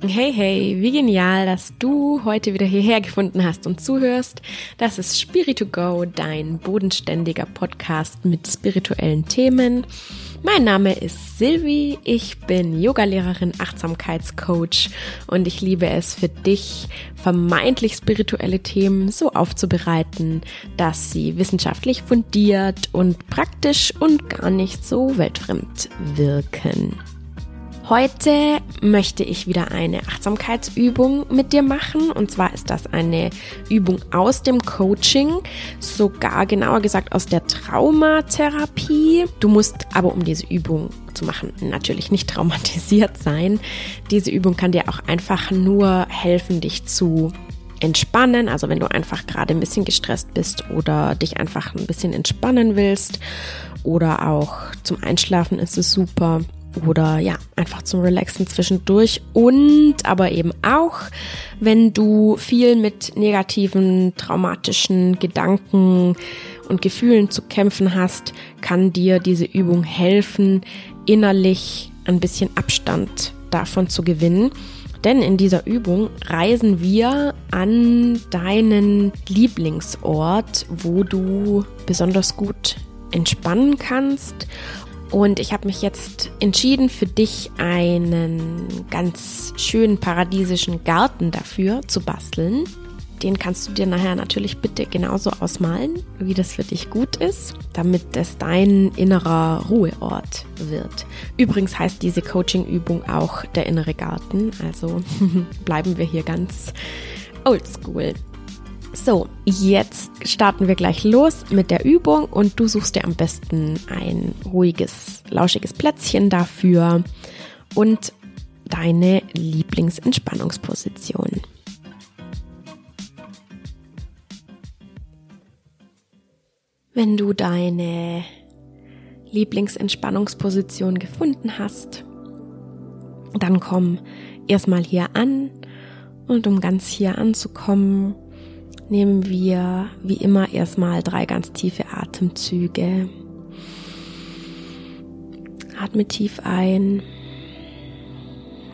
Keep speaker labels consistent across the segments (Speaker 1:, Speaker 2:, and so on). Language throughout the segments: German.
Speaker 1: Hey, hey, wie genial, dass du heute wieder hierher gefunden hast und zuhörst. Das ist Spirit to Go, dein bodenständiger Podcast mit spirituellen Themen. Mein Name ist Silvi, ich bin Yogalehrerin, Achtsamkeitscoach und ich liebe es für dich, vermeintlich spirituelle Themen so aufzubereiten, dass sie wissenschaftlich fundiert und praktisch und gar nicht so weltfremd wirken. Heute möchte ich wieder eine Achtsamkeitsübung mit dir machen. Und zwar ist das eine Übung aus dem Coaching, sogar genauer gesagt aus der Traumatherapie. Du musst aber, um diese Übung zu machen, natürlich nicht traumatisiert sein. Diese Übung kann dir auch einfach nur helfen, dich zu entspannen. Also wenn du einfach gerade ein bisschen gestresst bist oder dich einfach ein bisschen entspannen willst oder auch zum Einschlafen ist es super oder ja, einfach zum Relaxen zwischendurch und aber eben auch, wenn du viel mit negativen, traumatischen Gedanken und Gefühlen zu kämpfen hast, kann dir diese Übung helfen, innerlich ein bisschen Abstand davon zu gewinnen. Denn in dieser Übung reisen wir an deinen Lieblingsort, wo du besonders gut entspannen kannst und ich habe mich jetzt entschieden, für dich einen ganz schönen paradiesischen Garten dafür zu basteln. Den kannst du dir nachher natürlich bitte genauso ausmalen, wie das für dich gut ist, damit es dein innerer Ruheort wird. Übrigens heißt diese Coaching-Übung auch der innere Garten, also bleiben wir hier ganz oldschool. So, jetzt starten wir gleich los mit der Übung und du suchst dir am besten ein ruhiges, lauschiges Plätzchen dafür und deine Lieblingsentspannungsposition. Wenn du deine Lieblingsentspannungsposition gefunden hast, dann komm erstmal hier an und um ganz hier anzukommen, nehmen wir wie immer erstmal drei ganz tiefe Atemzüge. Atme tief ein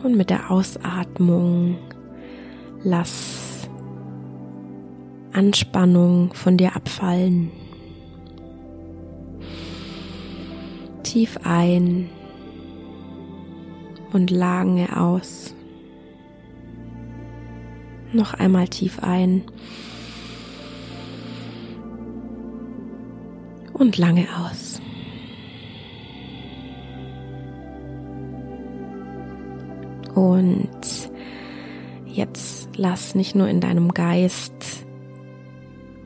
Speaker 1: und mit der Ausatmung lass Anspannung von dir abfallen. Tief ein und lange aus. Noch einmal tief ein und lange aus. Und jetzt lass nicht nur in deinem Geist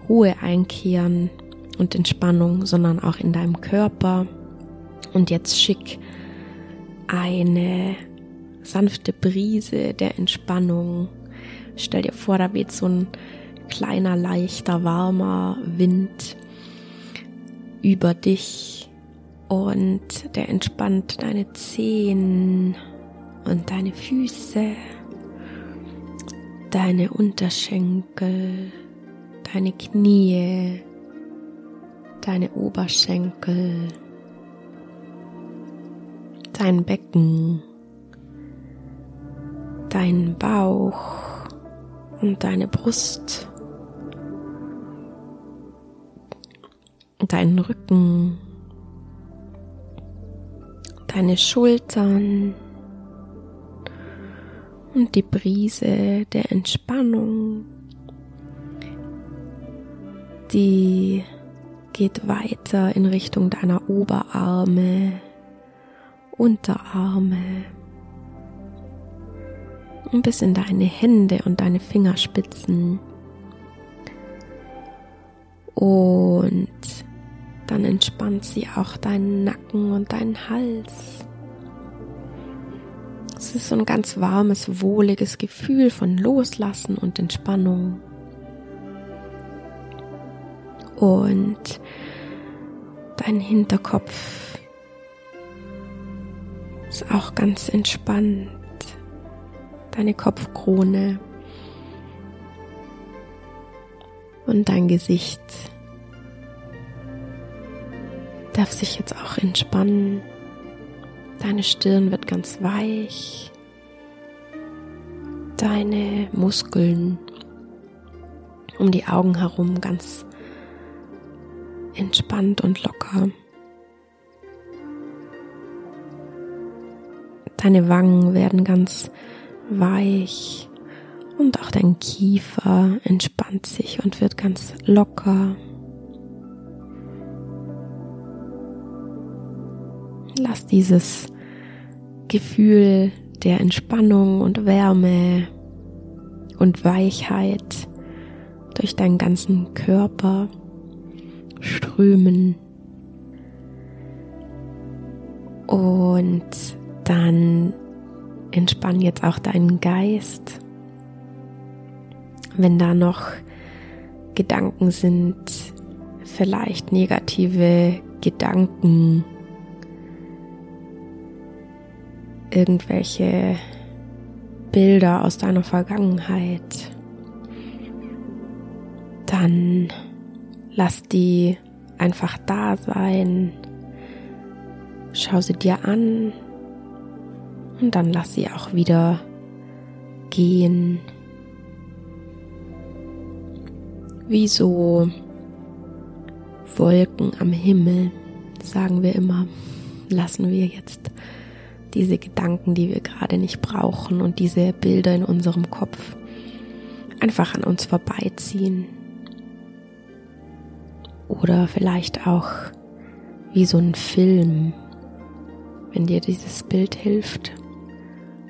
Speaker 1: Ruhe einkehren und Entspannung, sondern auch in deinem Körper. Und jetzt schick eine sanfte Brise der Entspannung. Stell dir vor, da weht so ein kleiner, leichter, warmer Wind über dich und der entspannt deine Zehen und deine Füße, deine Unterschenkel, deine Knie, deine Oberschenkel, dein Becken, deinen Bauch und deine Brust. Deinen Rücken, deine Schultern und die Brise der Entspannung, die geht weiter in Richtung deiner Oberarme, Unterarme und bis in deine Hände und deine Fingerspitzen. Und dann entspannt sie auch deinen Nacken und deinen Hals. Es ist so ein ganz warmes, wohliges Gefühl von Loslassen und Entspannung. Und dein Hinterkopf ist auch ganz entspannt. Deine Kopfkrone und dein Gesicht darf sich jetzt auch entspannen. Deine Stirn wird ganz weich. deine Muskeln um die Augen herum ganz entspannt und locker. Deine Wangen werden ganz weich und auch dein Kiefer entspannt sich und wird ganz locker. Lass dieses Gefühl der Entspannung und Wärme und Weichheit durch deinen ganzen Körper strömen. Und dann entspann jetzt auch deinen Geist. Wenn da noch Gedanken sind, vielleicht negative Gedanken, irgendwelche Bilder aus deiner Vergangenheit, dann lass die einfach da sein. Schau sie dir an und dann lass sie auch wieder gehen. Wie so Wolken am Himmel, sagen wir immer, lassen wir jetzt diese Gedanken, die wir gerade nicht brauchen und diese Bilder in unserem Kopf einfach an uns vorbeiziehen. Oder vielleicht auch wie so ein Film, wenn dir dieses Bild hilft.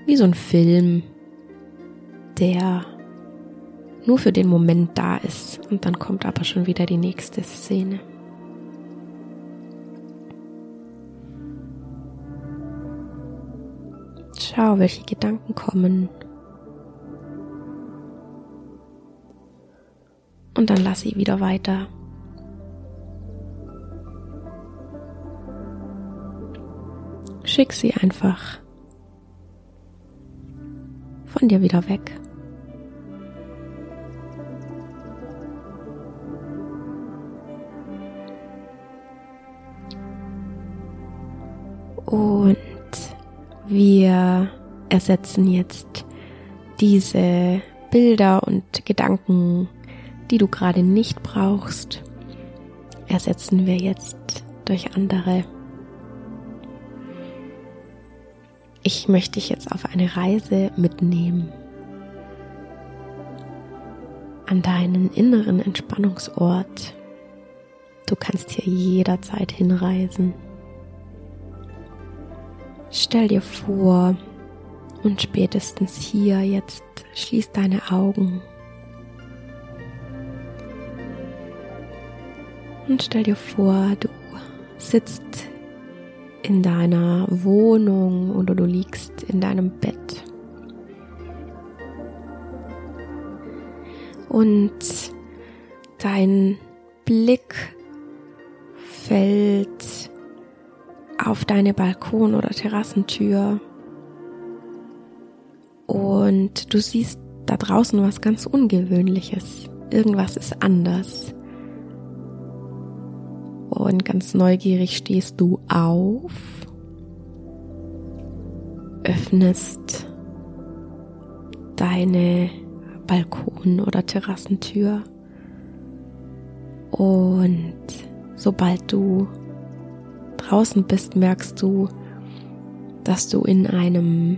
Speaker 1: Wie so ein Film, der nur für den Moment da ist und dann kommt aber schon wieder die nächste Szene. Schau, welche Gedanken kommen. Und dann lass sie wieder weiter. Schick sie einfach von dir wieder weg. Ersetzen jetzt diese Bilder und Gedanken, die du gerade nicht brauchst, ersetzen wir jetzt durch andere. Ich möchte dich jetzt auf eine Reise mitnehmen an deinen inneren Entspannungsort. Du kannst hier jederzeit hinreisen. Stell dir vor, und spätestens hier jetzt schließ deine Augen. Und stell dir vor, du sitzt in deiner Wohnung oder du liegst in deinem Bett. Und dein Blick fällt auf deine Balkon- oder Terrassentür und du siehst da draußen was ganz Ungewöhnliches. Irgendwas ist anders. Und ganz neugierig stehst du auf, öffnest deine Balkon- oder Terrassentür und sobald du draußen bist, merkst du, dass du in einem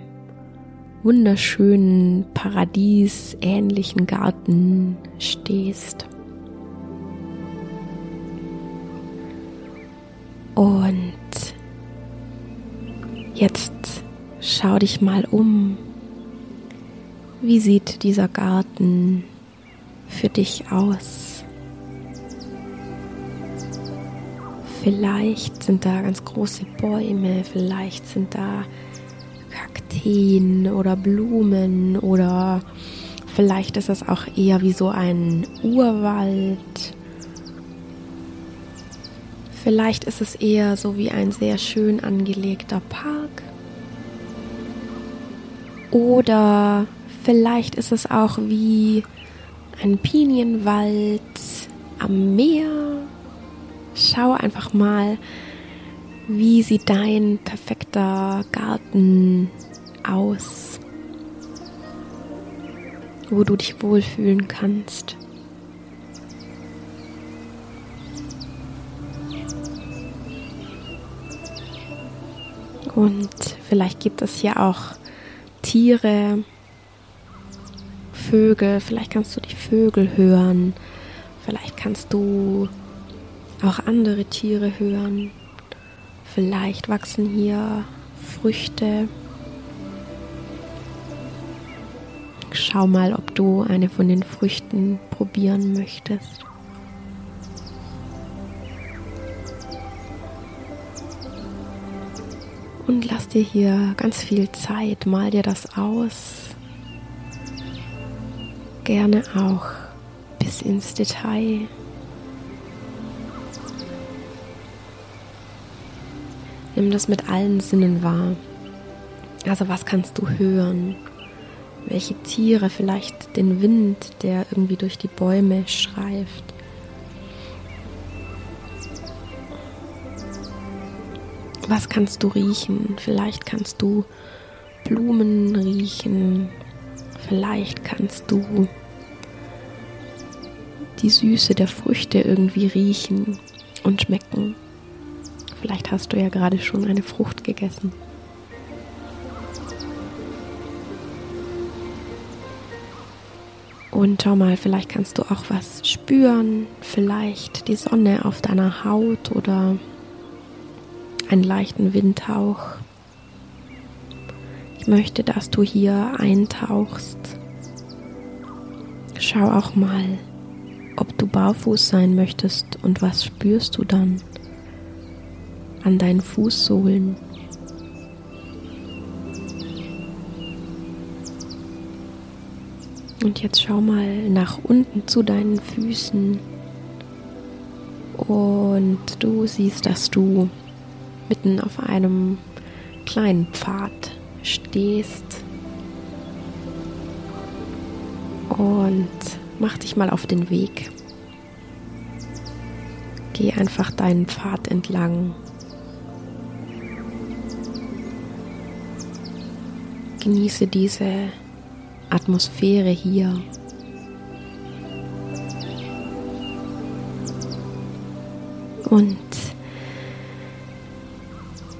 Speaker 1: wunderschönen, paradiesähnlichen Garten stehst. Und jetzt schau dich mal um. Wie sieht dieser Garten für dich aus? Vielleicht sind da ganz große Bäume, vielleicht sind da Kakteen oder Blumen oder vielleicht ist es auch eher wie so ein Urwald. Vielleicht ist es eher so wie ein sehr schön angelegter Park. Oder vielleicht ist es auch wie ein Pinienwald am Meer Schau einfach mal, wie sieht dein perfekter Garten aus? wo du dich wohlfühlen kannst. Und vielleicht gibt es hier auch Tiere, Vögel, vielleicht kannst du die Vögel hören, vielleicht kannst du auch andere Tiere hören, vielleicht wachsen hier Früchte. Schau mal, ob du eine von den Früchten probieren möchtest. Und lass dir hier ganz viel Zeit, mal dir das aus. Gerne auch bis ins Detail. Nimm das mit allen Sinnen wahr. Also was kannst du hören? Welche Tiere, vielleicht den Wind, der irgendwie durch die Bäume schreift. Was kannst du riechen? Vielleicht kannst du Blumen riechen. Vielleicht kannst du die Süße der Früchte irgendwie riechen und schmecken. Vielleicht hast du ja gerade schon eine Frucht gegessen. Und schau mal, vielleicht kannst du auch was spüren, vielleicht die Sonne auf deiner Haut oder einen leichten Windhauch. Ich möchte, dass du hier eintauchst. Schau auch mal, ob du barfuß sein möchtest und was spürst du dann an deinen Fußsohlen. Und jetzt schau mal nach unten zu deinen Füßen und du siehst, dass du mitten auf einem kleinen Pfad stehst und mach dich mal auf den Weg. Geh einfach deinen Pfad entlang. Genieße diese Atmosphäre hier. Und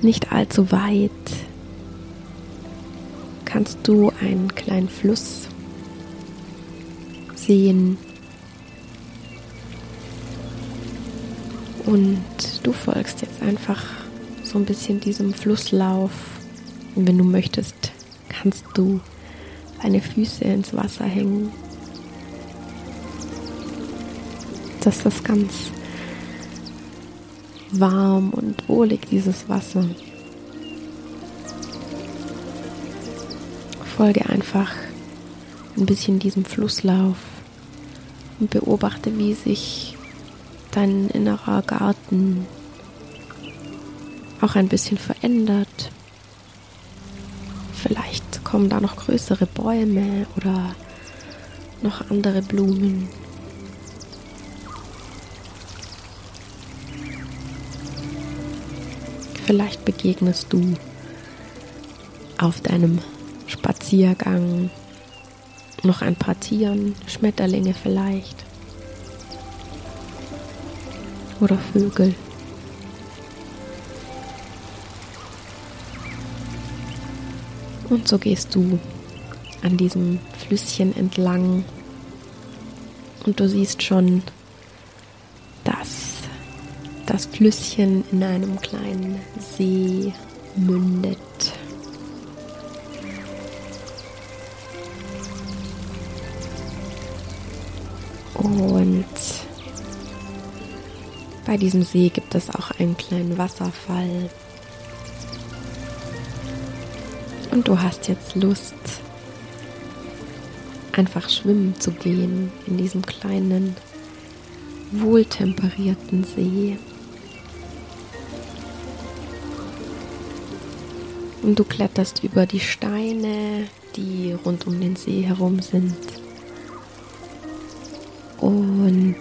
Speaker 1: nicht allzu weit kannst du einen kleinen Fluss sehen. Und du folgst jetzt einfach so ein bisschen diesem Flusslauf. Und wenn du möchtest, kannst du deine Füße ins Wasser hängen. Das ist ganz warm und wohlig, dieses Wasser. Folge einfach ein bisschen diesem Flusslauf und beobachte, wie sich dein innerer Garten auch ein bisschen verändert. Kommen da noch größere Bäume oder noch andere Blumen. Vielleicht begegnest du auf deinem Spaziergang noch ein paar Tieren, Schmetterlinge vielleicht oder Vögel. Und so gehst du an diesem Flüsschen entlang und du siehst schon, dass das Flüsschen in einem kleinen See mündet. Und bei diesem See gibt es auch einen kleinen Wasserfall. Und du hast jetzt Lust, einfach schwimmen zu gehen in diesem kleinen, wohltemperierten See. Und du kletterst über die Steine, die rund um den See herum sind. Und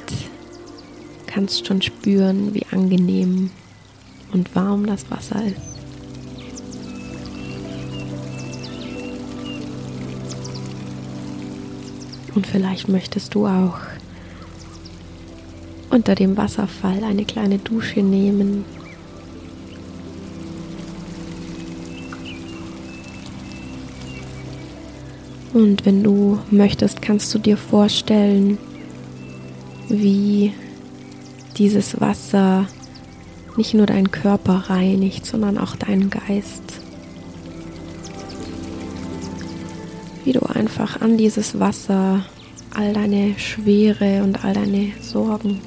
Speaker 1: kannst schon spüren, wie angenehm und warm das Wasser ist. Und vielleicht möchtest du auch unter dem Wasserfall eine kleine Dusche nehmen. Und wenn du möchtest, kannst du dir vorstellen, wie dieses Wasser nicht nur deinen Körper reinigt, sondern auch deinen Geist. Wie du einfach an dieses Wasser all deine Schwere und all deine Sorgen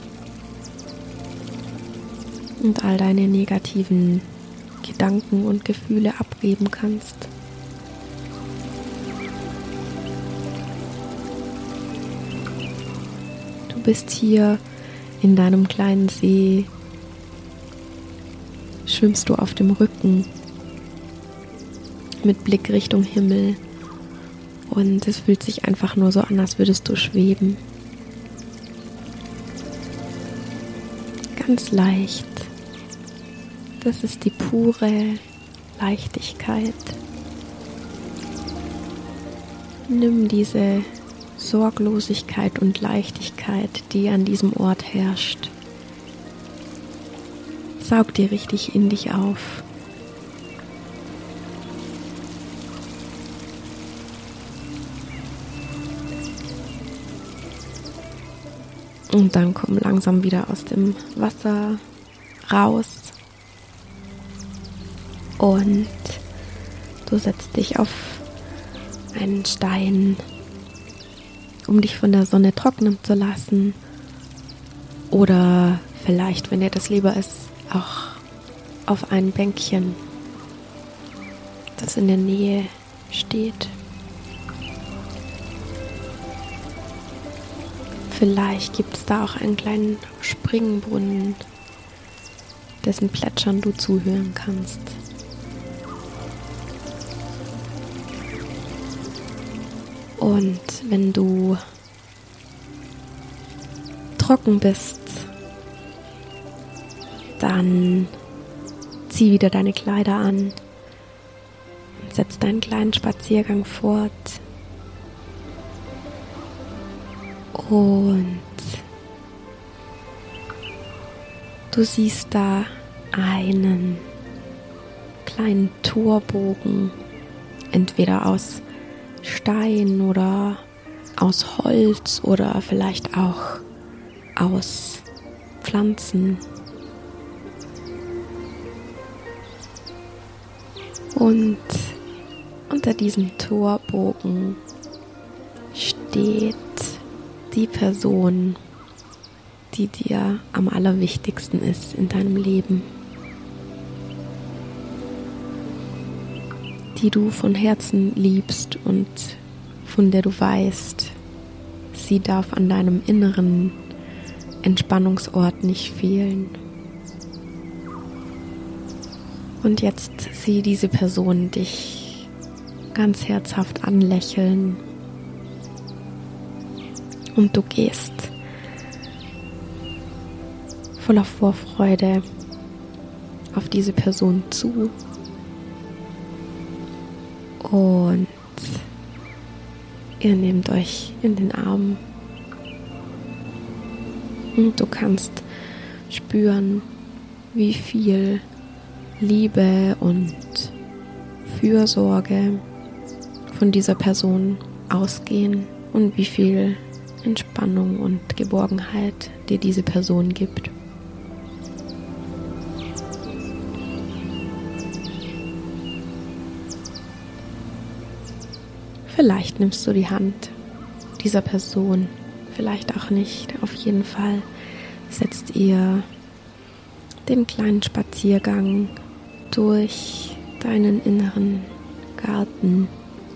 Speaker 1: und all deine negativen Gedanken und Gefühle abgeben kannst. Du bist hier in deinem kleinen See, schwimmst du auf dem Rücken mit Blick Richtung Himmel und es fühlt sich einfach nur so an, als würdest du schweben. Ganz leicht. Das ist die pure Leichtigkeit. Nimm diese Sorglosigkeit und Leichtigkeit, die an diesem Ort herrscht. Saug dir richtig in dich auf. Und dann komm langsam wieder aus dem Wasser raus. Und du setzt dich auf einen Stein um dich von der Sonne trocknen zu lassen. Oder vielleicht, wenn dir das lieber ist, auch auf ein Bänkchen, das in der Nähe steht. Vielleicht gibt es da auch einen kleinen Springbrunnen, dessen Plätschern du zuhören kannst. Und wenn du trocken bist, dann zieh wieder deine Kleider an und setz deinen kleinen Spaziergang fort. Und du siehst da einen kleinen Torbogen, entweder aus Stein oder aus Holz oder vielleicht auch aus Pflanzen. Und unter diesem Torbogen steht die Person, die dir am allerwichtigsten ist in deinem Leben. die du von Herzen liebst und von der du weißt, sie darf an deinem inneren Entspannungsort nicht fehlen. Und jetzt sieh diese Person dich ganz herzhaft anlächeln und du gehst voller Vorfreude auf diese Person zu und ihr nehmt euch in den Arm. Und du kannst spüren, wie viel Liebe und Fürsorge von dieser Person ausgehen und wie viel Entspannung und Geborgenheit dir diese Person gibt. Vielleicht nimmst du die Hand dieser Person, vielleicht auch nicht. Auf jeden Fall setzt ihr den kleinen Spaziergang durch deinen inneren Garten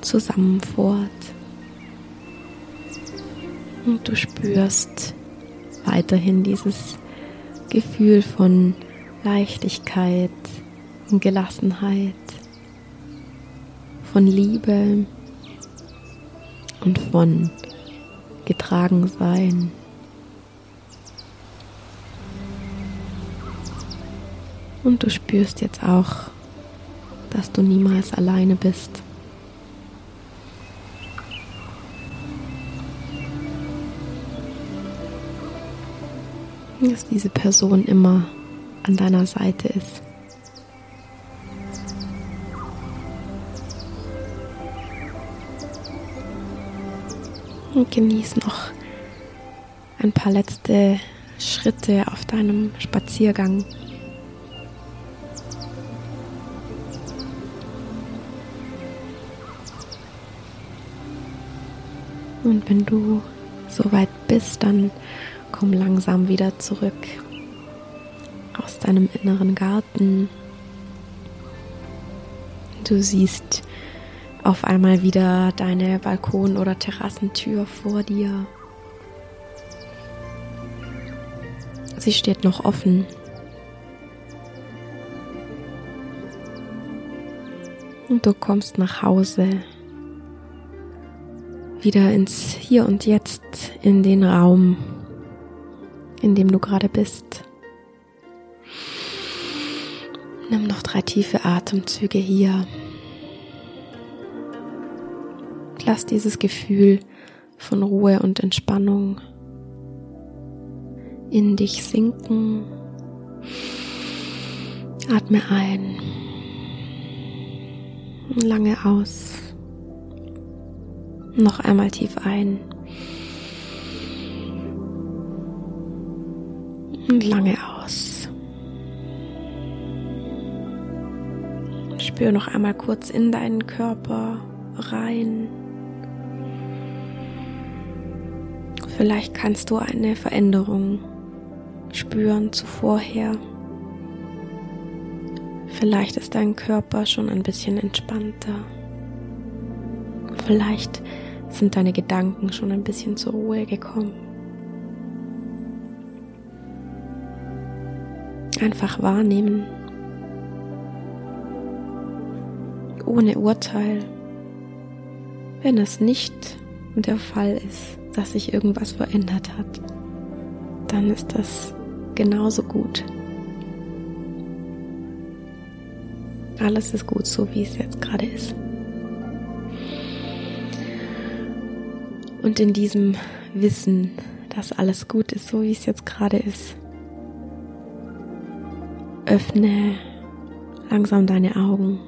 Speaker 1: zusammen fort. Und du spürst weiterhin dieses Gefühl von Leichtigkeit und Gelassenheit, von Liebe und von getragen sein. Und du spürst jetzt auch, dass du niemals alleine bist. Dass diese Person immer an deiner Seite ist. Und genieß noch ein paar letzte Schritte auf deinem Spaziergang. Und wenn du soweit bist, dann komm langsam wieder zurück aus deinem inneren Garten. Du siehst auf einmal wieder deine Balkon- oder Terrassentür vor dir. Sie steht noch offen. Und du kommst nach Hause wieder ins Hier und Jetzt, in den Raum, in dem du gerade bist. Nimm noch drei tiefe Atemzüge hier. Lass dieses Gefühl von Ruhe und Entspannung in dich sinken. Atme ein. Lange aus. Noch einmal tief ein. Lange aus. Spür noch einmal kurz in deinen Körper rein. Vielleicht kannst du eine Veränderung spüren zu vorher. Vielleicht ist dein Körper schon ein bisschen entspannter. Vielleicht sind deine Gedanken schon ein bisschen zur Ruhe gekommen. Einfach wahrnehmen. Ohne Urteil. Wenn es nicht der Fall ist, dass sich irgendwas verändert hat, dann ist das genauso gut. Alles ist gut, so wie es jetzt gerade ist. Und in diesem Wissen, dass alles gut ist, so wie es jetzt gerade ist, öffne langsam deine Augen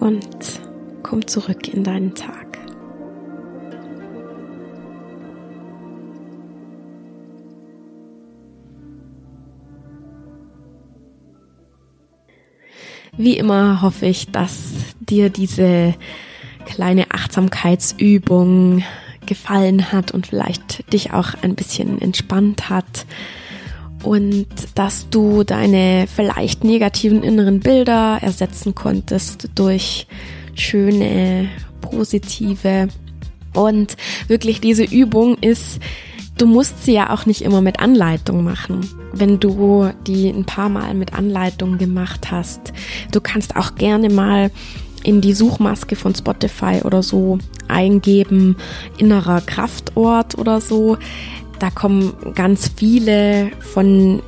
Speaker 1: und komm zurück in deinen Tag. Wie immer hoffe ich, dass dir diese kleine Achtsamkeitsübung gefallen hat und vielleicht dich auch ein bisschen entspannt hat und dass du deine vielleicht negativen inneren Bilder ersetzen konntest durch schöne, positive und wirklich diese Übung ist, du musst sie ja auch nicht immer mit Anleitung machen. Wenn du die ein paar Mal mit Anleitung gemacht hast, du kannst auch gerne mal in die Suchmaske von Spotify oder so eingeben, innerer Kraftort oder so. Da kommen ganz viele von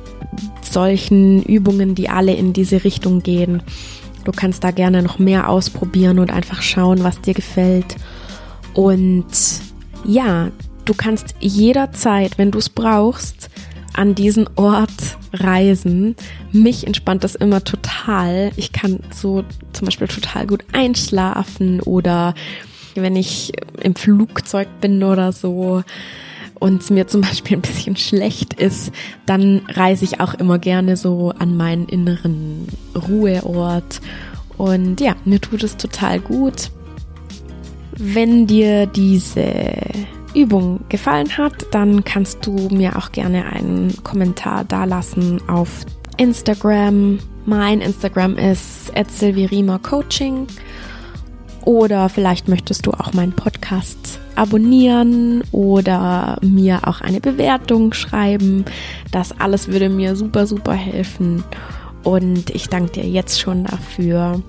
Speaker 1: solchen Übungen, die alle in diese Richtung gehen. Du kannst da gerne noch mehr ausprobieren und einfach schauen, was dir gefällt. Und ja, du kannst jederzeit, wenn du es brauchst, an diesen Ort reisen. Mich entspannt das immer total. Ich kann so zum Beispiel total gut einschlafen oder wenn ich im Flugzeug bin oder so und es mir zum Beispiel ein bisschen schlecht ist, dann reise ich auch immer gerne so an meinen inneren Ruheort. Und ja, mir tut es total gut. Wenn dir diese Übung gefallen hat, dann kannst du mir auch gerne einen Kommentar dalassen auf Instagram. Mein Instagram ist Coaching. Oder vielleicht möchtest du auch meinen Podcast abonnieren oder mir auch eine Bewertung schreiben. Das alles würde mir super, super helfen. Und ich danke dir jetzt schon dafür.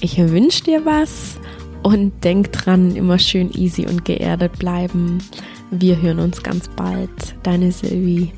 Speaker 1: Ich wünsche dir was und denk dran, immer schön easy und geerdet bleiben. Wir hören uns ganz bald. Deine Sylvie.